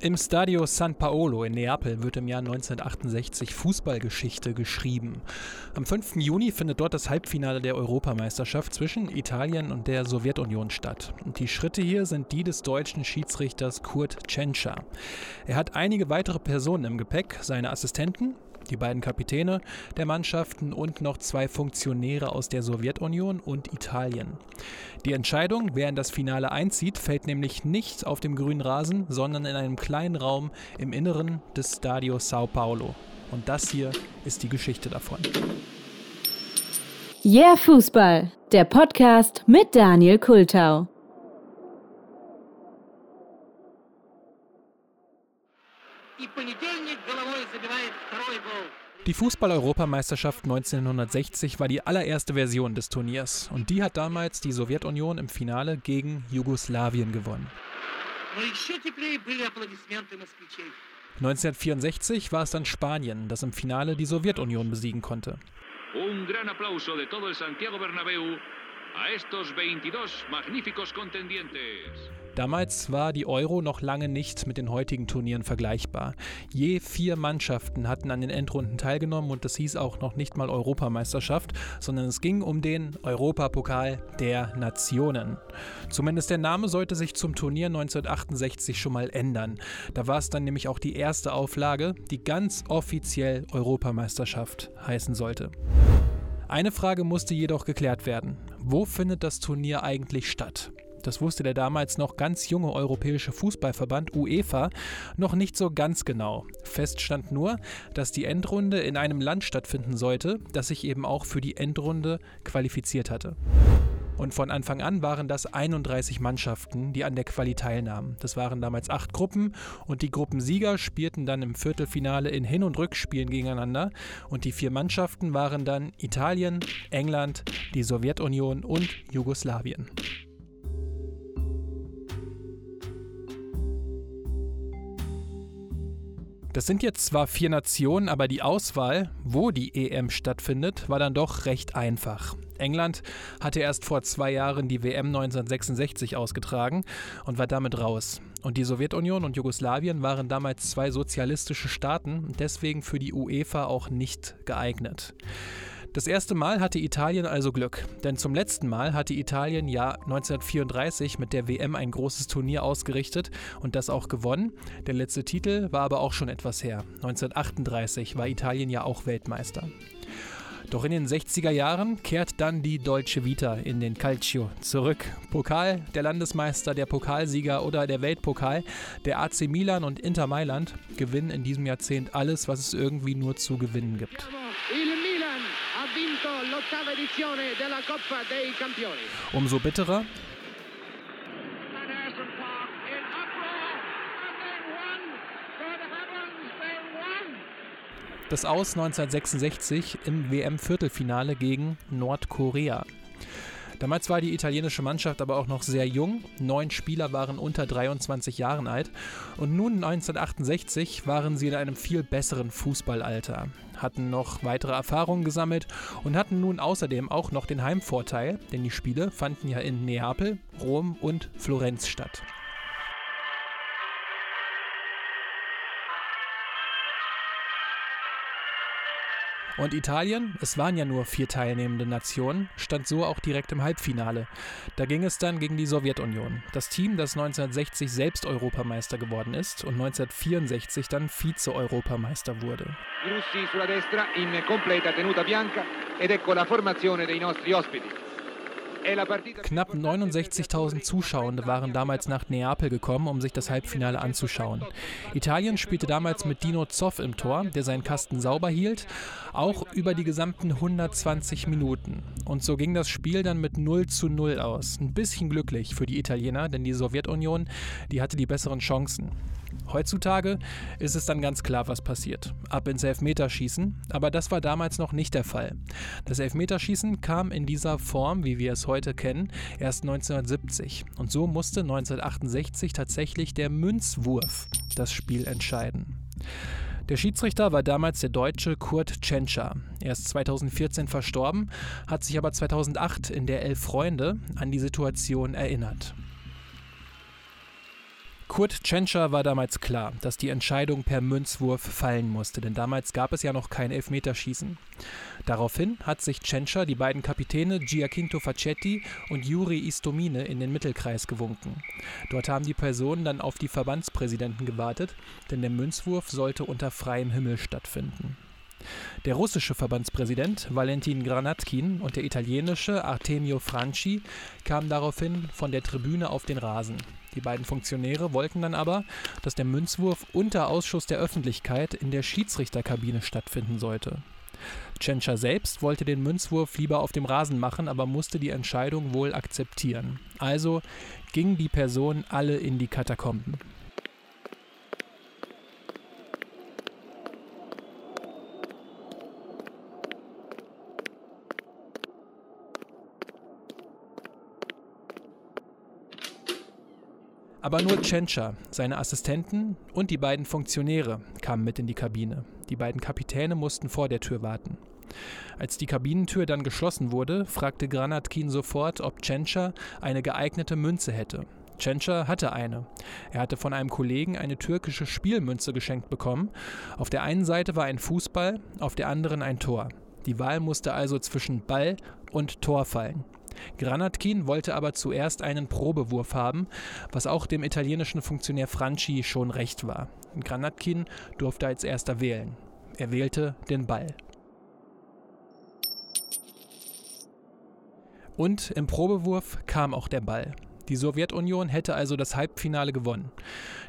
Im Stadio San Paolo in Neapel wird im Jahr 1968 Fußballgeschichte geschrieben. Am 5. Juni findet dort das Halbfinale der Europameisterschaft zwischen Italien und der Sowjetunion statt. Und die Schritte hier sind die des deutschen Schiedsrichters Kurt Tschentscher. Er hat einige weitere Personen im Gepäck, seine Assistenten, die beiden Kapitäne der Mannschaften und noch zwei Funktionäre aus der Sowjetunion und Italien. Die Entscheidung, wer in das Finale einzieht, fällt nämlich nicht auf dem grünen Rasen, sondern in einem kleinen Raum im Inneren des Stadio Sao Paulo. Und das hier ist die Geschichte davon. Yeah Fußball, der Podcast mit Daniel Kultau. И понедельник головой забивает die Fußball-Europameisterschaft 1960 war die allererste Version des Turniers und die hat damals die Sowjetunion im Finale gegen Jugoslawien gewonnen. 1964 war es dann Spanien, das im Finale die Sowjetunion besiegen konnte. Un gran aplauso de todo el Santiago Bernabéu a estos 22 magníficos contendientes. Damals war die Euro noch lange nicht mit den heutigen Turnieren vergleichbar. Je vier Mannschaften hatten an den Endrunden teilgenommen und das hieß auch noch nicht mal Europameisterschaft, sondern es ging um den Europapokal der Nationen. Zumindest der Name sollte sich zum Turnier 1968 schon mal ändern. Da war es dann nämlich auch die erste Auflage, die ganz offiziell Europameisterschaft heißen sollte. Eine Frage musste jedoch geklärt werden. Wo findet das Turnier eigentlich statt? Das wusste der damals noch ganz junge europäische Fußballverband UEFA noch nicht so ganz genau. Fest stand nur, dass die Endrunde in einem Land stattfinden sollte, das sich eben auch für die Endrunde qualifiziert hatte. Und von Anfang an waren das 31 Mannschaften, die an der Quali teilnahmen. Das waren damals acht Gruppen und die Gruppensieger spielten dann im Viertelfinale in Hin- und Rückspielen gegeneinander. Und die vier Mannschaften waren dann Italien, England, die Sowjetunion und Jugoslawien. Das sind jetzt zwar vier Nationen, aber die Auswahl, wo die EM stattfindet, war dann doch recht einfach. England hatte erst vor zwei Jahren die WM 1966 ausgetragen und war damit raus. Und die Sowjetunion und Jugoslawien waren damals zwei sozialistische Staaten und deswegen für die UEFA auch nicht geeignet. Das erste Mal hatte Italien also Glück, denn zum letzten Mal hatte Italien ja 1934 mit der WM ein großes Turnier ausgerichtet und das auch gewonnen. Der letzte Titel war aber auch schon etwas her. 1938 war Italien ja auch Weltmeister. Doch in den 60er Jahren kehrt dann die deutsche Vita in den Calcio zurück. Pokal, der Landesmeister, der Pokalsieger oder der Weltpokal, der AC Milan und Inter Mailand gewinnen in diesem Jahrzehnt alles, was es irgendwie nur zu gewinnen gibt Umso bitterer. Das Aus 1966 im WM-Viertelfinale gegen Nordkorea. Damals war die italienische Mannschaft aber auch noch sehr jung. Neun Spieler waren unter 23 Jahren alt. Und nun 1968 waren sie in einem viel besseren Fußballalter, hatten noch weitere Erfahrungen gesammelt und hatten nun außerdem auch noch den Heimvorteil, denn die Spiele fanden ja in Neapel, Rom und Florenz statt. Und Italien, es waren ja nur vier teilnehmende Nationen, stand so auch direkt im Halbfinale. Da ging es dann gegen die Sowjetunion. Das Team, das 1960 selbst Europameister geworden ist und 1964 dann Vize-Europameister wurde. I russi sulla destra in completa tenuta bianca ed ecco la formazione dei nostri ospiti. Knapp 69.000 Zuschauende waren damals nach Neapel gekommen, um sich das Halbfinale anzuschauen. Italien spielte damals mit Dino Zoff im Tor, der seinen Kasten sauber hielt, auch über die gesamten 120 Minuten. Und so ging das Spiel dann mit 0 zu 0 aus. Ein bisschen glücklich für die Italiener, denn die Sowjetunion, die hatte die besseren Chancen. Heutzutage ist es dann ganz klar, was passiert. Ab ins Elfmeterschießen, aber das war damals noch nicht der Fall. Das Elfmeterschießen kam in dieser Form, wie wir es heute kennen, erst 1970 und so musste 1968 tatsächlich der Münzwurf das Spiel entscheiden. Der Schiedsrichter war damals der Deutsche Kurt Tschentscher. Er ist 2014 verstorben, hat sich aber 2008 in der Elf Freunde an die Situation erinnert. Kurt Tschentscher war damals klar, dass die Entscheidung per Münzwurf fallen musste, denn damals gab es ja noch kein Elfmeterschießen. Daraufhin hat sich Tschentscher die beiden Kapitäne Giacinto Facchetti und Juri Istomine in den Mittelkreis gewunken. Dort haben die Personen dann auf die Verbandspräsidenten gewartet, denn der Münzwurf sollte unter freiem Himmel stattfinden. Der russische Verbandspräsident Valentin Granatkin und der italienische Artemio Franchi kamen daraufhin von der Tribüne auf den Rasen. Die beiden Funktionäre wollten dann aber, dass der Münzwurf unter Ausschuss der Öffentlichkeit in der Schiedsrichterkabine stattfinden sollte. Tschentscher selbst wollte den Münzwurf lieber auf dem Rasen machen, aber musste die Entscheidung wohl akzeptieren. Also gingen die Personen alle in die Katakomben. Aber nur Tschentscher, seine Assistenten und die beiden Funktionäre kamen mit in die Kabine. Die beiden Kapitäne mussten vor der Tür warten. Als die Kabinentür dann geschlossen wurde, fragte Granatkin sofort, ob Tschentscher eine geeignete Münze hätte. Tschentscher hatte eine. Er hatte von einem Kollegen eine türkische Spielmünze geschenkt bekommen. Auf der einen Seite war ein Fußball, auf der anderen ein Tor. Die Wahl musste also zwischen Ball und Tor fallen. Granatkin wollte aber zuerst einen Probewurf haben, was auch dem italienischen Funktionär Franchi schon recht war. Granatkin durfte als erster wählen. Er wählte den Ball. Und im Probewurf kam auch der Ball. Die Sowjetunion hätte also das Halbfinale gewonnen.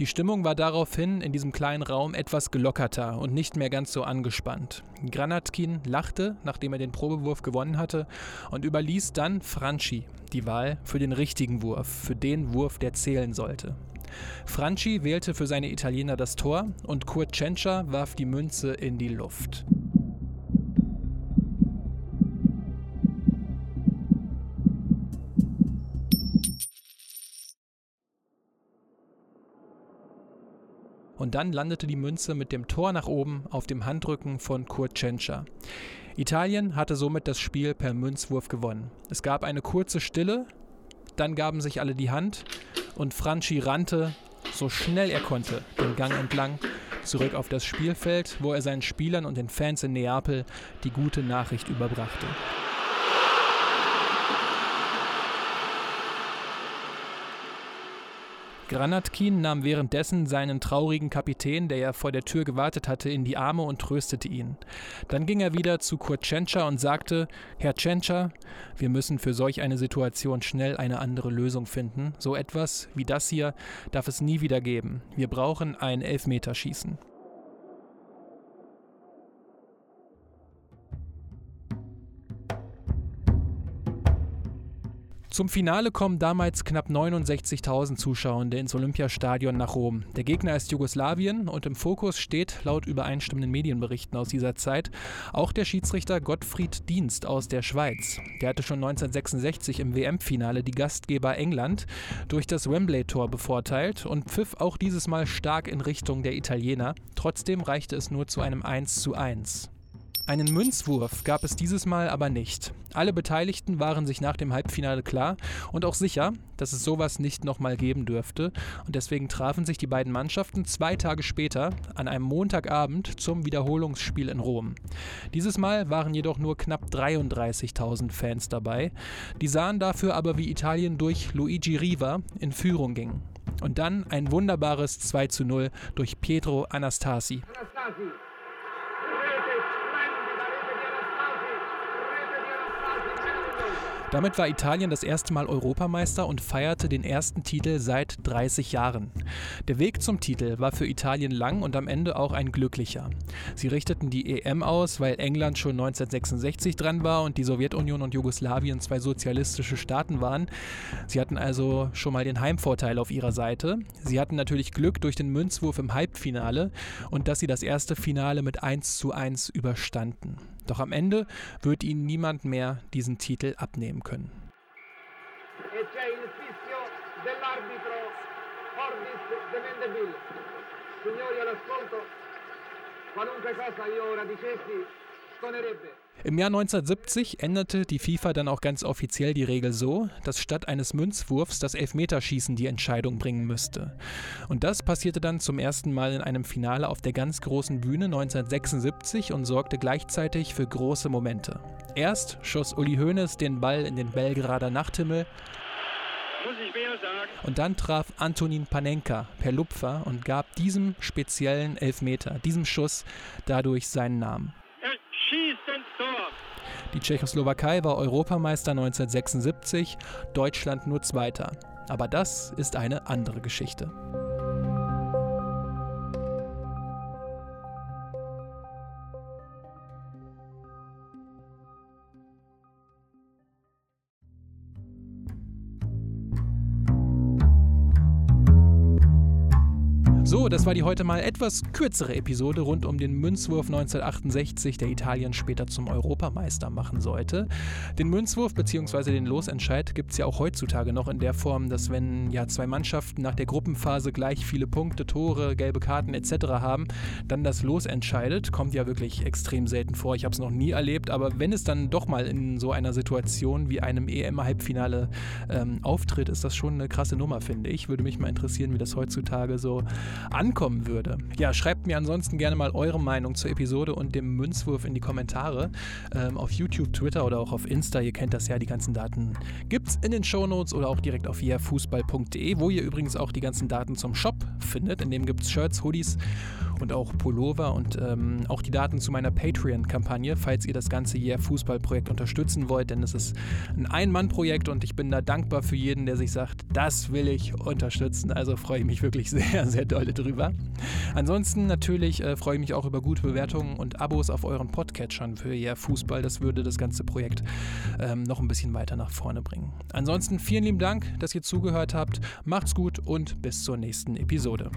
Die Stimmung war daraufhin in diesem kleinen Raum etwas gelockerter und nicht mehr ganz so angespannt. Granatkin lachte, nachdem er den Probewurf gewonnen hatte, und überließ dann Franchi die Wahl für den richtigen Wurf, für den Wurf, der zählen sollte. Franchi wählte für seine Italiener das Tor und Kurt Tschentscher warf die Münze in die Luft. Und dann landete die Münze mit dem Tor nach oben auf dem Handrücken von Kurt Tschentscher. Italien hatte somit das Spiel per Münzwurf gewonnen. Es gab eine kurze Stille, dann gaben sich alle die Hand und Franchi rannte, so schnell er konnte, den Gang entlang zurück auf das Spielfeld, wo er seinen Spielern und den Fans in Neapel die gute Nachricht überbrachte. Granatkin nahm währenddessen seinen traurigen Kapitän, der ja vor der Tür gewartet hatte, in die Arme und tröstete ihn. Dann ging er wieder zu Kurt Tschentscher und sagte: Herr Tschentscher, wir müssen für solch eine Situation schnell eine andere Lösung finden. So etwas wie das hier darf es nie wieder geben. Wir brauchen ein Elfmeterschießen. Zum Finale kommen damals knapp 69.000 Zuschauer ins Olympiastadion nach Rom. Der Gegner ist Jugoslawien und im Fokus steht, laut übereinstimmenden Medienberichten aus dieser Zeit, auch der Schiedsrichter Gottfried Dienst aus der Schweiz. Der hatte schon 1966 im WM-Finale die Gastgeber England durch das Wembley-Tor bevorteilt und pfiff auch dieses Mal stark in Richtung der Italiener. Trotzdem reichte es nur zu einem 1:1. Einen Münzwurf gab es dieses Mal aber nicht. Alle Beteiligten waren sich nach dem Halbfinale klar und auch sicher, dass es sowas nicht nochmal geben dürfte. Und deswegen trafen sich die beiden Mannschaften zwei Tage später an einem Montagabend zum Wiederholungsspiel in Rom. Dieses Mal waren jedoch nur knapp 33.000 Fans dabei. Die sahen dafür aber, wie Italien durch Luigi Riva in Führung ging. Und dann ein wunderbares 2 zu 0 durch Pietro Anastasi. Anastasi. Damit war Italien das erste Mal Europameister und feierte den ersten Titel seit 30 Jahren. Der Weg zum Titel war für Italien lang und am Ende auch ein glücklicher. Sie richteten die EM aus, weil England schon 1966 dran war und die Sowjetunion und Jugoslawien zwei sozialistische Staaten waren. Sie hatten also schon mal den Heimvorteil auf ihrer Seite. Sie hatten natürlich Glück durch den Münzwurf im Halbfinale und dass sie das erste Finale mit 1 zu 1 überstanden. Doch am Ende wird ihnen niemand mehr diesen Titel abnehmen können. Signori all'ascolto, qualunque cosa io ora dicessi Im Jahr 1970 änderte die FIFA dann auch ganz offiziell die Regel so, dass statt eines Münzwurfs das Elfmeterschießen die Entscheidung bringen müsste. Und das passierte dann zum ersten Mal in einem Finale auf der ganz großen Bühne 1976 und sorgte gleichzeitig für große Momente. Erst schoss Uli Hoeneß den Ball in den Belgrader Nachthimmel, und dann traf Antonin Panenka per Lupfer und gab diesem speziellen Elfmeter, diesem Schuss, dadurch seinen Namen. Die Tschechoslowakei war Europameister 1976, Deutschland nur Zweiter. Aber das ist eine andere Geschichte. So, das war die heute mal etwas kürzere Episode rund um den Münzwurf 1968, der Italien später zum Europameister machen sollte. Den Münzwurf bzw. den Losentscheid gibt es ja auch heutzutage noch in der Form, dass wenn ja zwei Mannschaften nach der Gruppenphase gleich viele Punkte, Tore, gelbe Karten etc. haben, dann das Los entscheidet. Kommt ja wirklich extrem selten vor. Ich habe es noch nie erlebt, aber wenn es dann doch mal in so einer Situation wie einem EM-Halbfinale ähm, auftritt, ist das schon eine krasse Nummer, finde ich. Würde mich mal interessieren, wie das heutzutage so ankommen würde. Ja, schreibt mir ansonsten gerne mal eure Meinung zur Episode und dem Münzwurf in die Kommentare ähm, auf YouTube, Twitter oder auch auf Insta. Ihr kennt das ja, die ganzen Daten gibt es in den Shownotes oder auch direkt auf yeahfußball.de, wo ihr übrigens auch die ganzen Daten zum Shop findet. In dem gibt es Shirts, Hoodies und auch Pullover und ähm, auch die Daten zu meiner Patreon-Kampagne, falls ihr das ganze Yeah Fußball-Projekt unterstützen wollt, denn es ist ein Ein-Mann-Projekt und ich bin da dankbar für jeden, der sich sagt, das will ich unterstützen. Also freue ich mich wirklich sehr, sehr doll drüber. Ansonsten natürlich äh, freue ich mich auch über gute Bewertungen und Abos auf euren Podcatchern für Yeah Fußball. Das würde das ganze Projekt ähm, noch ein bisschen weiter nach vorne bringen. Ansonsten vielen lieben Dank, dass ihr zugehört habt. Macht's gut und bis zur nächsten Episode.